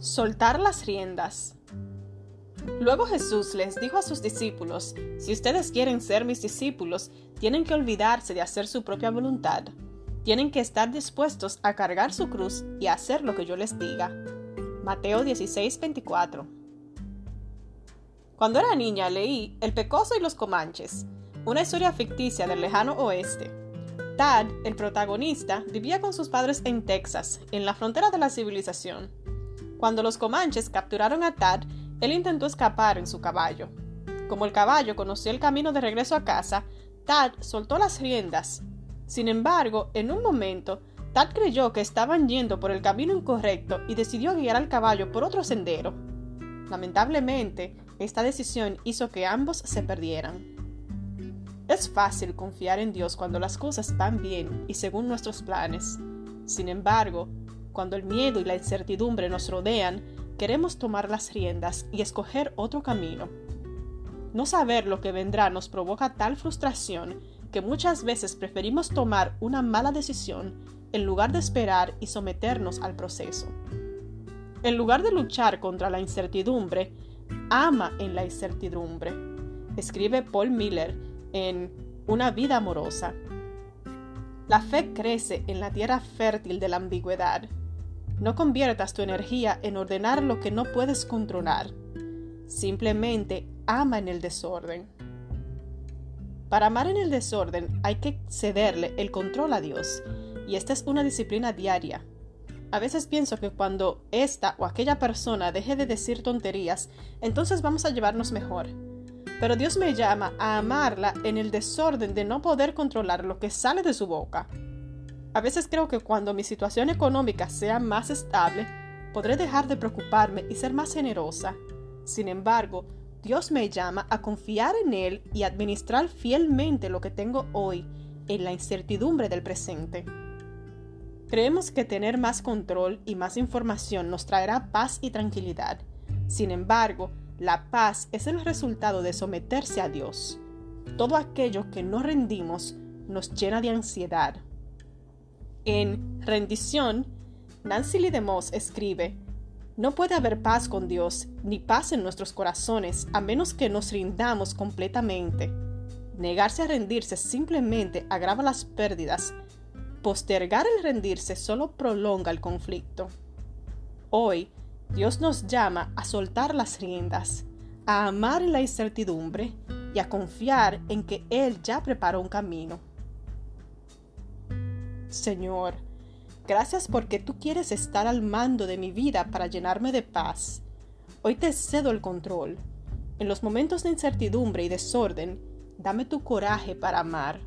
Soltar las riendas. Luego Jesús les dijo a sus discípulos, si ustedes quieren ser mis discípulos, tienen que olvidarse de hacer su propia voluntad. Tienen que estar dispuestos a cargar su cruz y hacer lo que yo les diga. Mateo 16:24 Cuando era niña leí El Pecoso y los Comanches, una historia ficticia del lejano oeste. Tad, el protagonista, vivía con sus padres en Texas, en la frontera de la civilización. Cuando los comanches capturaron a Tad, él intentó escapar en su caballo. Como el caballo conoció el camino de regreso a casa, Tad soltó las riendas. Sin embargo, en un momento, Tad creyó que estaban yendo por el camino incorrecto y decidió guiar al caballo por otro sendero. Lamentablemente, esta decisión hizo que ambos se perdieran. Es fácil confiar en Dios cuando las cosas van bien y según nuestros planes. Sin embargo, cuando el miedo y la incertidumbre nos rodean, queremos tomar las riendas y escoger otro camino. No saber lo que vendrá nos provoca tal frustración que muchas veces preferimos tomar una mala decisión en lugar de esperar y someternos al proceso. En lugar de luchar contra la incertidumbre, ama en la incertidumbre. Escribe Paul Miller en Una vida amorosa. La fe crece en la tierra fértil de la ambigüedad no conviertas tu energía en ordenar lo que no puedes controlar. Simplemente ama en el desorden. Para amar en el desorden hay que cederle el control a Dios, y esta es una disciplina diaria. A veces pienso que cuando esta o aquella persona deje de decir tonterías, entonces vamos a llevarnos mejor. Pero Dios me llama a amarla en el desorden de no poder controlar lo que sale de su boca. A veces creo que cuando mi situación económica sea más estable, podré dejar de preocuparme y ser más generosa. Sin embargo, Dios me llama a confiar en Él y administrar fielmente lo que tengo hoy en la incertidumbre del presente. Creemos que tener más control y más información nos traerá paz y tranquilidad. Sin embargo, la paz es el resultado de someterse a Dios. Todo aquello que no rendimos nos llena de ansiedad, en Rendición, Nancy Lee escribe, No puede haber paz con Dios, ni paz en nuestros corazones, a menos que nos rindamos completamente. Negarse a rendirse simplemente agrava las pérdidas. Postergar el rendirse solo prolonga el conflicto. Hoy, Dios nos llama a soltar las riendas, a amar la incertidumbre y a confiar en que Él ya preparó un camino. Señor, gracias porque tú quieres estar al mando de mi vida para llenarme de paz. Hoy te cedo el control. En los momentos de incertidumbre y desorden, dame tu coraje para amar.